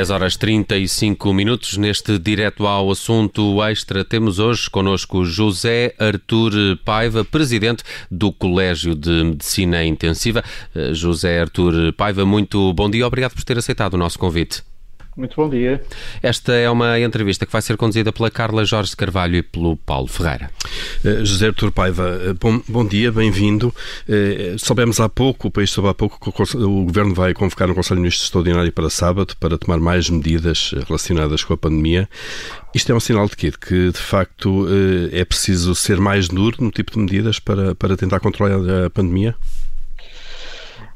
10 horas 35 minutos. Neste direto ao assunto extra, temos hoje connosco José Artur Paiva, presidente do Colégio de Medicina Intensiva. Eh, José Artur Paiva, muito bom dia. Obrigado por ter aceitado o nosso convite. Muito bom dia. Esta é uma entrevista que vai ser conduzida pela Carla Jorge Carvalho e pelo Paulo Ferreira. Uh, José Artur Paiva, uh, bom, bom dia, bem-vindo. Uh, soubemos há pouco, o país soube há pouco, que o, o, Governo vai convocar um Conselho de Ministros extraordinário para sábado para tomar mais medidas relacionadas com a pandemia. Isto é um sinal de quê? De que, de facto, é preciso ser mais duro no tipo de medidas para, para tentar controlar a pandemia?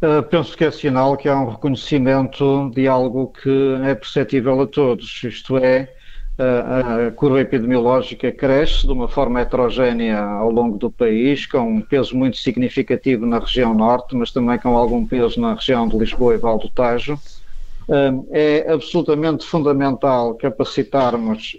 Uh, penso que é sinal que há um reconhecimento de algo que é perceptível a todos, isto é, uh, a curva epidemiológica cresce de uma forma heterogénea ao longo do país, com um peso muito significativo na região norte, mas também com algum peso na região de Lisboa e Val do Tajo. Uh, é absolutamente fundamental capacitarmos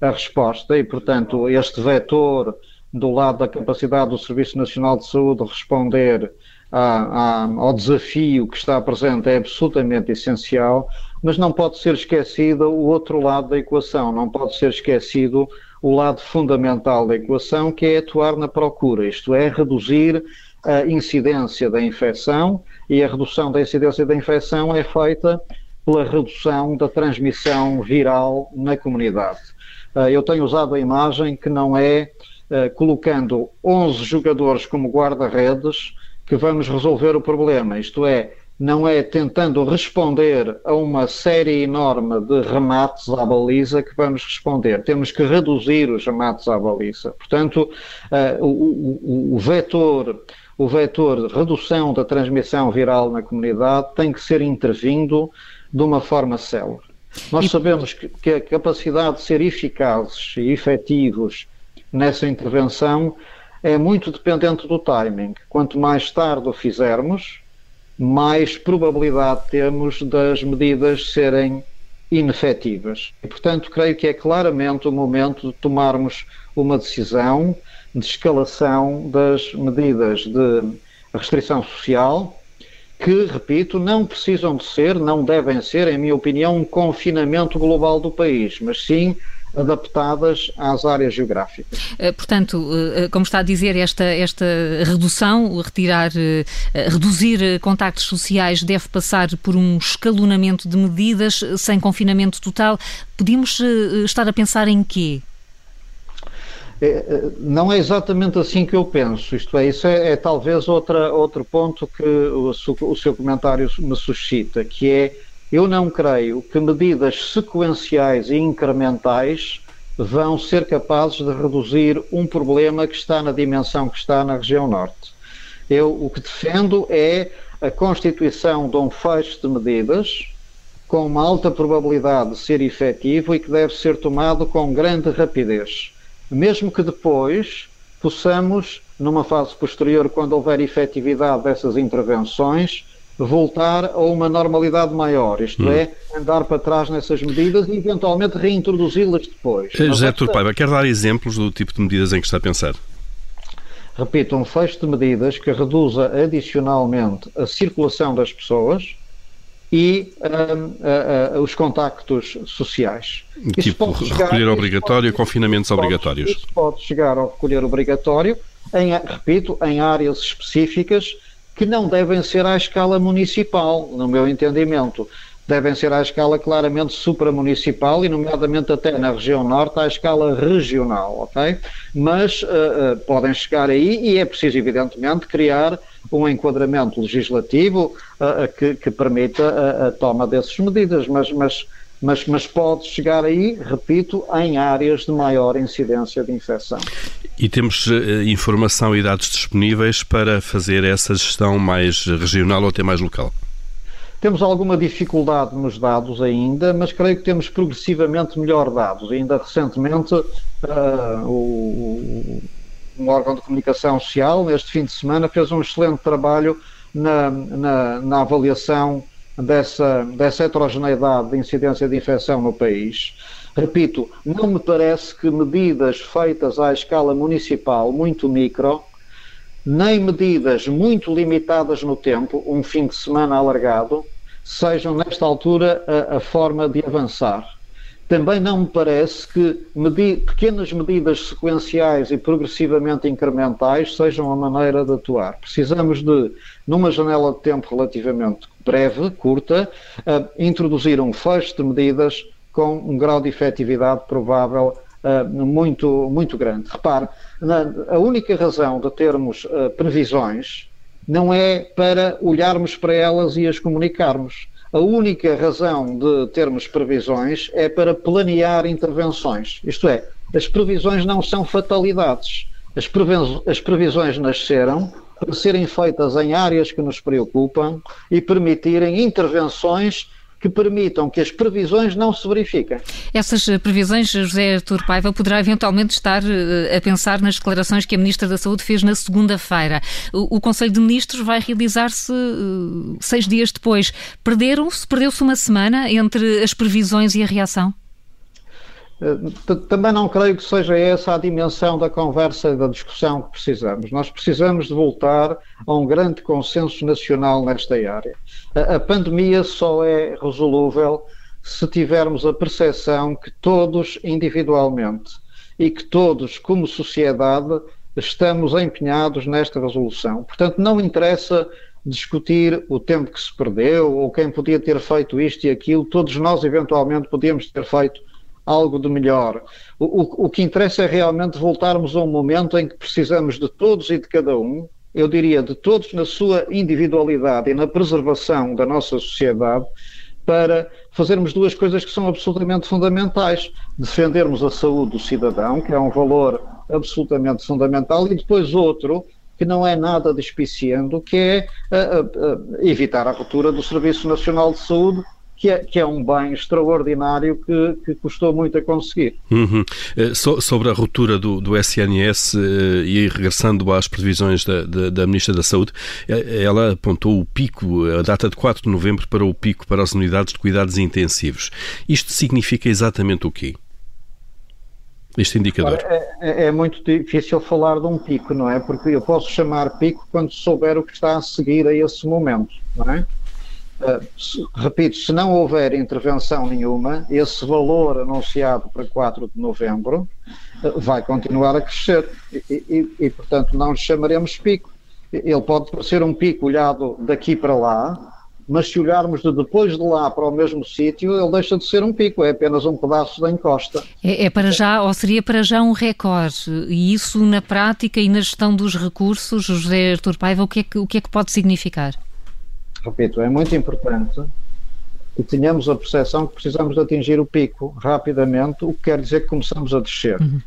a resposta e, portanto, este vetor do lado da capacidade do Serviço Nacional de Saúde responder ao desafio que está presente é absolutamente essencial, mas não pode ser esquecido o outro lado da equação, não pode ser esquecido o lado fundamental da equação, que é atuar na procura, isto é, reduzir a incidência da infecção, e a redução da incidência da infecção é feita pela redução da transmissão viral na comunidade. Ah, eu tenho usado a imagem que não é ah, colocando 11 jogadores como guarda-redes que vamos resolver o problema, isto é, não é tentando responder a uma série enorme de remates à baliza que vamos responder. Temos que reduzir os remates à baliza. Portanto, uh, o, o, o, vetor, o vetor de redução da transmissão viral na comunidade tem que ser intervindo de uma forma célere. Nós sabemos que, que a capacidade de ser eficazes e efetivos nessa intervenção é muito dependente do timing. Quanto mais tarde o fizermos, mais probabilidade temos das medidas serem inefetivas. E, portanto, creio que é claramente o momento de tomarmos uma decisão de escalação das medidas de restrição social, que, repito, não precisam de ser, não devem ser, em minha opinião, um confinamento global do país, mas sim adaptadas às áreas geográficas. Eh, portanto, eh, como está a dizer, esta, esta redução, retirar, eh, reduzir contactos sociais deve passar por um escalonamento de medidas sem confinamento total. Podíamos estar a pensar em quê? É, não é exatamente assim que eu penso. Isto é, isso é, é talvez outra, outro ponto que o, o seu comentário me suscita, que é eu não creio que medidas sequenciais e incrementais vão ser capazes de reduzir um problema que está na dimensão que está na região norte. Eu o que defendo é a constituição de um fecho de medidas com uma alta probabilidade de ser efetivo e que deve ser tomado com grande rapidez, mesmo que depois possamos, numa fase posterior, quando houver efetividade dessas intervenções, voltar a uma normalidade maior, isto hum. é, andar para trás nessas medidas e eventualmente reintroduzi-las depois. José Turpaiva, quer dar exemplos do tipo de medidas em que está a pensar? Repito, um fecho de medidas que reduza adicionalmente a circulação das pessoas e um, os contactos sociais. Tipo, recolher obrigatório, pode, confinamentos pode, obrigatórios. Pode chegar ao recolher obrigatório, em, repito, em áreas específicas que não devem ser à escala municipal, no meu entendimento. Devem ser à escala claramente supramunicipal e, nomeadamente, até na região norte, à escala regional, ok? Mas uh, uh, podem chegar aí e é preciso, evidentemente, criar um enquadramento legislativo uh, que, que, permita a, a, toma dessas medidas, mas, mas, mas, mas pode chegar aí, repito, em áreas de maior incidência de infecção. E temos uh, informação e dados disponíveis para fazer essa gestão mais regional ou até mais local? Temos alguma dificuldade nos dados ainda, mas creio que temos progressivamente melhor dados. Ainda recentemente, uh, o, um órgão de comunicação social, neste fim de semana, fez um excelente trabalho na, na, na avaliação dessa, dessa heterogeneidade de incidência de infecção no país. Repito, não me parece que medidas feitas à escala municipal, muito micro, nem medidas muito limitadas no tempo, um fim de semana alargado, sejam, nesta altura, a, a forma de avançar. Também não me parece que medi pequenas medidas sequenciais e progressivamente incrementais sejam a maneira de atuar. Precisamos de, numa janela de tempo relativamente breve, curta, uh, introduzir um fecho de medidas com um grau de efetividade provável uh, muito, muito grande. Repare, na, a única razão de termos uh, previsões não é para olharmos para elas e as comunicarmos. A única razão de termos previsões é para planear intervenções. Isto é, as previsões não são fatalidades. As, previsões nasceram serem feitas em áreas que nos preocupam e permitirem intervenções que permitam que as previsões não se verifiquem. Essas eh, previsões, José Artur Paiva, poderá eventualmente estar eh, a pensar nas declarações que a Ministra da Saúde fez na segunda-feira. O, Conselho de Ministros vai realizar-se uh, seis dias depois. Perderam-se, perdeu-se uma semana entre as previsões e a reação? Também não creio que seja essa a dimensão da conversa e da discussão que precisamos. Nós precisamos de voltar a um grande consenso nacional nesta área. A, a pandemia só é resolúvel se tivermos a percepção que todos individualmente e que todos, como sociedade, estamos empenhados nesta resolução. Portanto, não interessa discutir o tempo que se perdeu ou quem podia ter feito isto e aquilo, todos nós eventualmente podíamos ter feito algo de melhor. O, o, o, que interessa é realmente voltarmos a um momento em que precisamos de todos e de cada um, eu diria de todos na sua individualidade e na preservação da nossa sociedade, para fazermos duas coisas que são absolutamente fundamentais: defendermos a saúde do cidadão, que é um valor absolutamente fundamental, e depois outro que não é nada despiciando, que é evitar a ruptura do Serviço Nacional de Saúde que é, que é um bem extraordinário que, que custou muito a conseguir. Uhum. Eh, so, sobre a ruptura do, do SNS eh, e regressando às previsões da, da, da, Ministra da Saúde, eh, ela apontou o pico, a data de 4 de novembro para o pico para as unidades de cuidados intensivos. Isto significa exatamente o quê? Este indicador? É, é, é, muito difícil falar de um pico, não é? Porque eu posso chamar pico quando souber o que está a seguir a esse momento, não é? Se, repito, se não houver intervenção nenhuma, esse valor anunciado para 4 de novembro uh, vai continuar a crescer e, e, e, portanto, não lhe chamaremos pico. Ele pode ser um pico olhado daqui para lá, mas se olharmos de depois de lá para o mesmo sítio, ele deixa de ser um pico, é apenas um pedaço da encosta. É, é, para já, ou seria para já um recorde, e isso na prática e na gestão dos recursos, José Artur Paiva, o que é que, o que, é que pode significar? Repito, é muito importante que tenhamos a percepção que precisamos de atingir o pico rapidamente, o que quer dizer que começamos a descer. Uhum.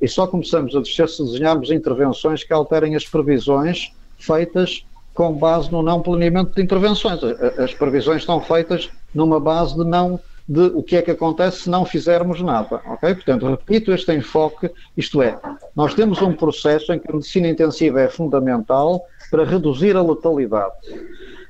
E só começamos a descer se desenharmos intervenções que alterem as previsões feitas com base no não planeamento de intervenções. As previsões estão feitas numa base de não de o que é que acontece se não fizermos nada, ok? Portanto, repito este enfoque, isto é, nós temos um processo em que a medicina intensiva é fundamental para reduzir a letalidade.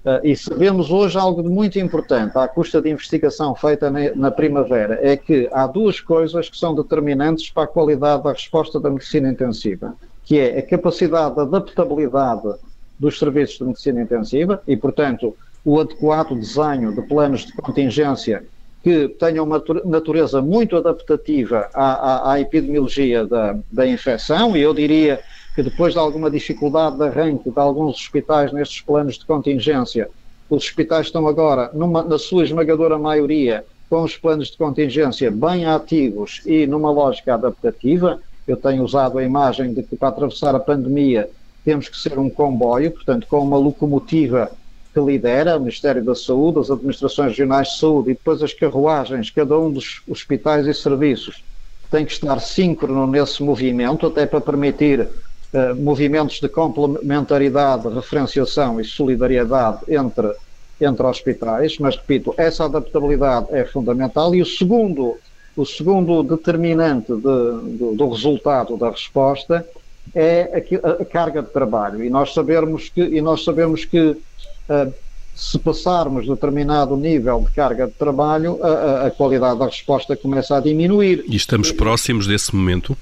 Uh, e sabemos hoje algo de muito importante, à custa de investigação feita na, na, primavera, é que há duas coisas que são determinantes para a qualidade da resposta da medicina intensiva, que é a capacidade de adaptabilidade dos serviços de medicina intensiva e, portanto, o adequado desenho de planos de contingência que tenham uma natureza muito adaptativa à, à, à epidemiologia da, da infecção, e eu diria que depois de alguma dificuldade de arranque de alguns hospitais nestes planos de contingência, os hospitais estão agora, numa, na sua esmagadora maioria, com os planos de contingência bem ativos e numa lógica adaptativa. Eu tenho usado a imagem de que para atravessar a pandemia temos que ser um comboio, portanto, com uma locomotiva que lidera o Ministério da Saúde, as administrações regionais de saúde e depois as carruagens, cada um dos hospitais e serviços tem que estar síncrono nesse movimento, até para permitir eh, movimentos de complementaridade, referenciação e solidariedade entre, entre hospitais, mas repito, essa adaptabilidade é fundamental e o segundo, o segundo determinante de, do, do, resultado da resposta é a, a, carga de trabalho e nós sabemos que, e nós sabemos que uh, se passarmos determinado nível de carga de trabalho, a, a, qualidade da resposta começa a diminuir. E estamos próximos desse momento?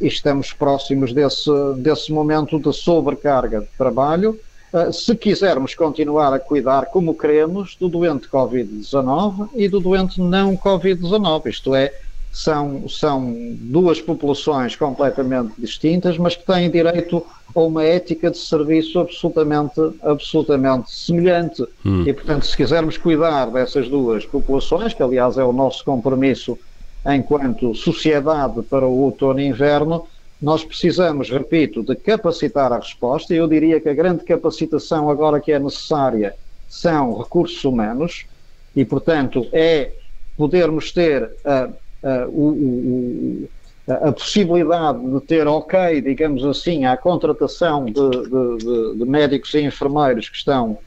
Estamos próximos desse, desse momento de sobrecarga de trabalho. uh, se quisermos continuar a cuidar como queremos do doente Covid-19 e do doente não Covid-19, isto é, são, são duas populações completamente distintas, mas que têm direito a uma ética de serviço absolutamente, absolutamente semelhante. Hum. E, portanto, se quisermos cuidar dessas duas populações, que aliás é o nosso compromisso enquanto sociedade para o outono e inverno, nós precisamos, repito, de capacitar a resposta, e eu diria que a grande capacitação agora que é necessária são recursos humanos, e, portanto, é podermos ter a uh, o, a possibilidade de ter ok, digamos assim, à contratação de, de, de, de médicos e enfermeiros que estão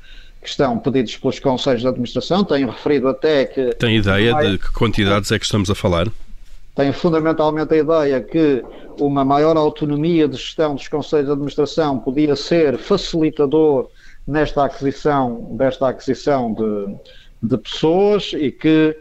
que estão pedidos pelos conselhos de administração. Tenho referido até que. Tem ideia de que quantidades é que estamos a falar? Tenho fundamentalmente a ideia que uma maior autonomia de gestão dos conselhos de administração podia ser facilitador nesta aquisição, desta aquisição de, de pessoas e que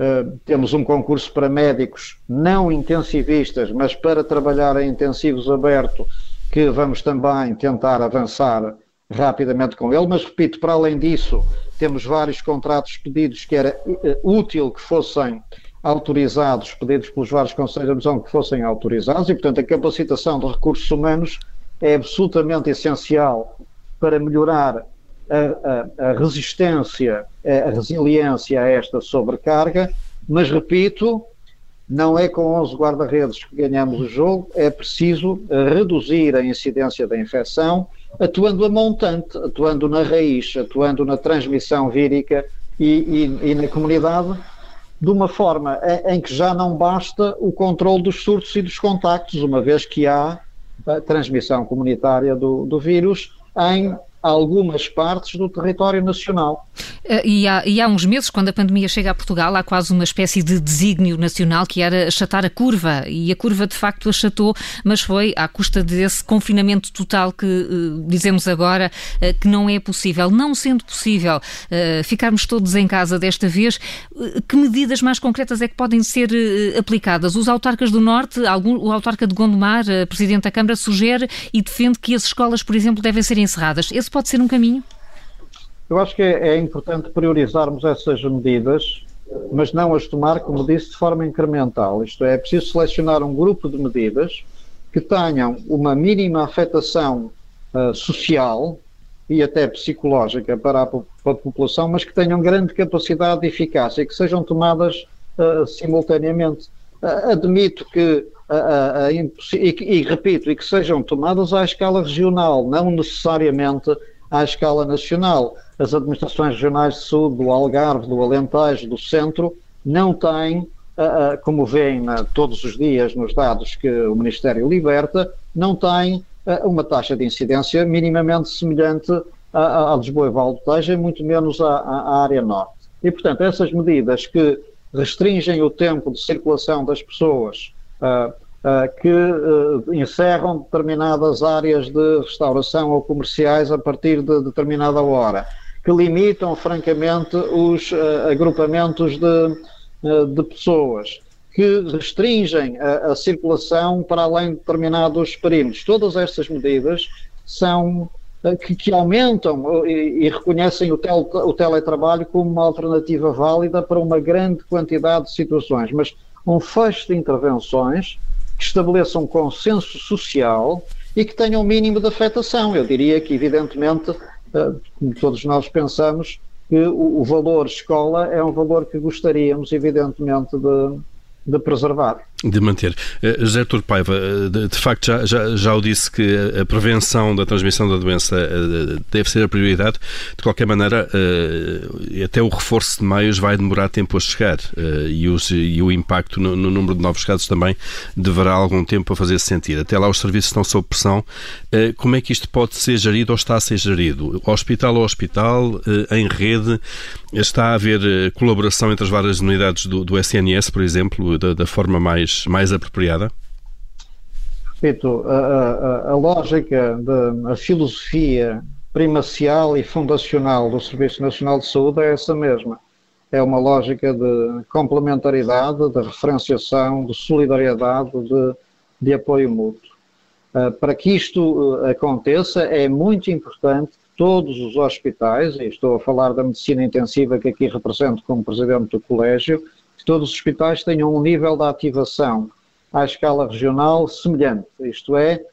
Uh, temos um concurso para médicos não intensivistas, mas para trabalhar em intensivos aberto, que vamos também tentar avançar rapidamente com ele. Mas repito, para além disso, temos vários contratos pedidos que era uh, útil que fossem autorizados, pedidos pelos vários conselhos de admissão que fossem autorizados, e portanto a capacitação de recursos humanos é absolutamente essencial para melhorar a, a, a resistência, a resiliência a esta sobrecarga, mas repito, não é com 11 guarda-redes que ganhamos o jogo, é preciso reduzir a incidência da infecção, atuando a montante, atuando na raiz, atuando na transmissão vírica e, e, e na comunidade, de uma forma em que já não basta o controle dos surtos e dos contactos, uma vez que há a transmissão comunitária do, do vírus em algumas partes do território nacional. Eh, e há, e há, uns meses, quando a pandemia chega a Portugal, há quase uma espécie de desígnio nacional que era achatar a curva. E a curva de facto achatou, mas foi à custa desse confinamento total que uh, dizemos agora uh, que não é possível. Não sendo possível uh, ficarmos todos em casa desta vez, que medidas mais concretas é que podem ser aplicadas? Os autarcas do Norte, algum, o autarca de Gondomar, presidente da Câmara, sugere e defende que as escolas, por exemplo, devem ser encerradas. Esse pode ser um caminho? Eu acho que é, é importante priorizarmos essas medidas, mas não as tomar, como disse, de forma incremental. Isto é, é preciso selecionar um grupo de medidas que tenham uma mínima afetação uh, social e até psicológica para a, para a, população, mas que tenham grande capacidade de eficácia e que sejam tomadas uh, simultaneamente. Admito que, e, repito, e que sejam tomadas à escala regional, não necessariamente à escala nacional as administrações regionais de saúde do Algarve, do Alentejo, do Centro, não têm, como veem todos os dias nos dados que o Ministério liberta, não têm uma taxa de incidência minimamente semelhante a, a Lisboa e Val do Tejo, e muito menos à, à área norte. E, portanto, essas medidas que restringem o tempo de circulação das pessoas, uh, uh, que uh, encerram determinadas áreas de restauração ou comerciais a partir de determinada hora, que limitam, francamente, os agrupamentos de, de, pessoas, que restringem a, a, circulação para além de determinados perímetros. Todas estas medidas são que, que, aumentam e, e reconhecem o, tel, o teletrabalho como uma alternativa válida para uma grande quantidade de situações, mas um fecho de intervenções que estabeleçam um consenso social e que tenham um mínimo de afetação. Eu diria que, evidentemente, como todos nós pensamos, que o, o, valor escola é um valor que gostaríamos, evidentemente, de, de preservar. De manter. Uh, José Artur Paiva, uh, de, facto já, já, já o disse que a prevenção da transmissão da doença uh, deve ser a prioridade. De qualquer maneira, até o reforço de meios vai demorar tempo a chegar e, os, e, o impacto no, no, número de novos casos também deverá algum tempo a fazer -se sentir. Até lá os serviços estão sob pressão. como é que isto pode ser gerido ou está a ser gerido? Hospital a hospital, em rede, está a haver colaboração entre as várias unidades do, do SNS, por exemplo, da, da forma mais, mais apropriada? Repito, a, a, a lógica, de, a filosofia primacial e fundacional do Serviço Nacional de Saúde é essa mesma. É uma lógica de complementaridade, de referenciação, de solidariedade, de, de apoio mútuo. Uh, para que isto uh, aconteça, é muito importante todos os hospitais, e estou a falar da medicina intensiva que aqui represento como presidente do colégio, que todos os hospitais tenham um nível de ativação à escala regional semelhante. Isto é,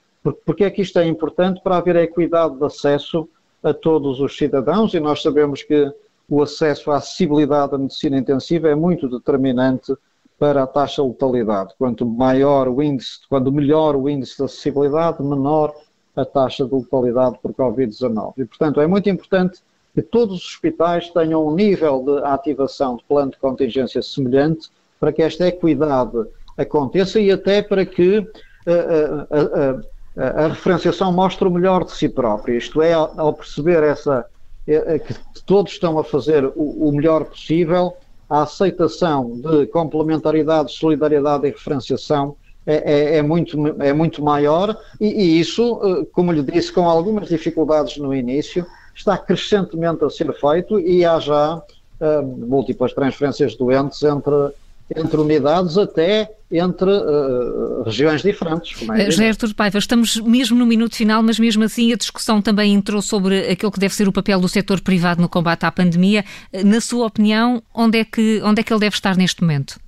porque é que isto é importante para haver equidade de acesso a todos os cidadãos e nós sabemos que o acesso à acessibilidade à medicina intensiva é muito determinante para a taxa de letalidade. Quanto maior o índice, quando melhor o índice de acessibilidade, menor a taxa de letalidade por Covid-19. E, portanto, é muito importante que todos os hospitais tenham um nível de ativação de plano de contingência semelhante para que esta equidade aconteça e até para que uh, uh, uh, a referenciação mostre o melhor de si própria, isto é, ao perceber essa, que todos estão a fazer o, o melhor possível, a aceitação de complementaridade, solidariedade e referenciação é, é, é, muito, é muito maior e, e, isso, eh, como lhe disse, com algumas dificuldades no início, está crescentemente a ser feito e há já uh, múltiplas transferências de doentes entre entre unidades até entre uh, regiões diferentes. Como é José Artur Paiva, estamos mesmo no minuto final, mas mesmo assim a discussão também entrou sobre aquilo que deve ser o papel do setor privado no combate à pandemia. Na sua opinião, onde é que, onde é que ele deve estar neste momento?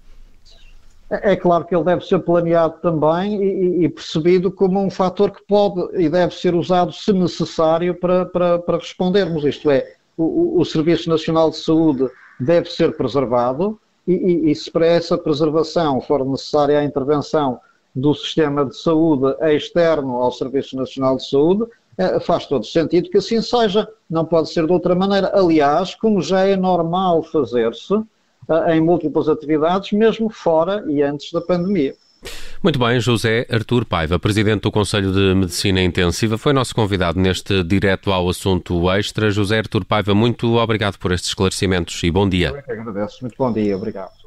É, é claro que ele deve ser planeado também e, e, percebido como um fator que pode e deve ser usado, se necessário, para, para, para respondermos. Isto é, o, o Serviço Nacional de Saúde deve ser preservado, e, e, se para essa preservação for necessária a intervenção do sistema de saúde externo ao Serviço Nacional de Saúde, eh, faz todo sentido que assim seja, não pode ser de outra maneira. Aliás, como já é normal fazer-se em múltiplas atividades, mesmo fora e antes da pandemia. Muito bem, José Artur Paiva, Presidente do Conselho de Medicina Intensiva, foi nosso convidado neste direto ao assunto extra. José Artur Paiva, muito obrigado por estes esclarecimentos e bom dia. Eu é que agradeço. Muito bom dia. Obrigado.